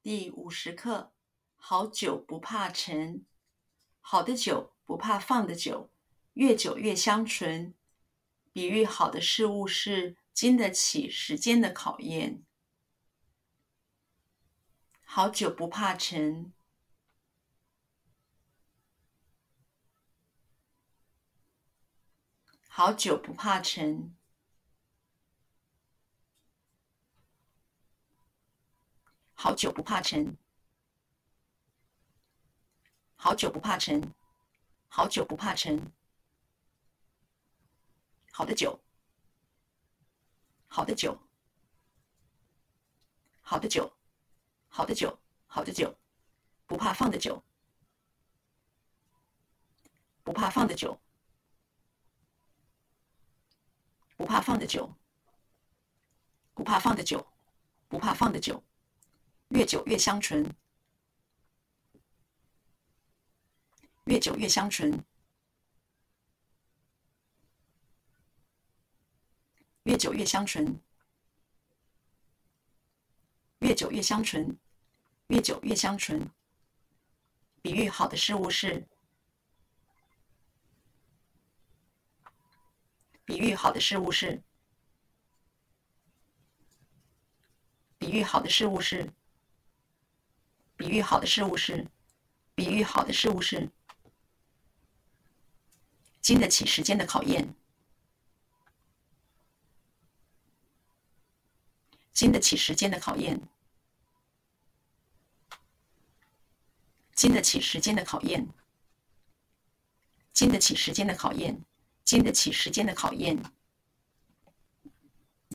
第五十课：好酒不怕陈，好的酒不怕放的久，越久越香醇。比喻好的事物是经得起时间的考验。好酒不怕陈，好酒不怕陈。好酒不怕陈，好酒不怕陈，好酒不怕陈。好的酒，好的酒，好的酒，好的酒，好的酒，不怕放的久，不怕放的久，不怕放的久，不怕放的久，不怕放的久。越久越香醇，越久越香醇，越久越香醇，越久越香醇，越久越香醇。比喻好的事物是，比喻好的事物是，比喻好的事物是。比喻好的事物是，比喻好的事物是，经得起时间的考验，经得起时间的考验，经得起时间的考验，经得起时间的考验，经得起时间的考验。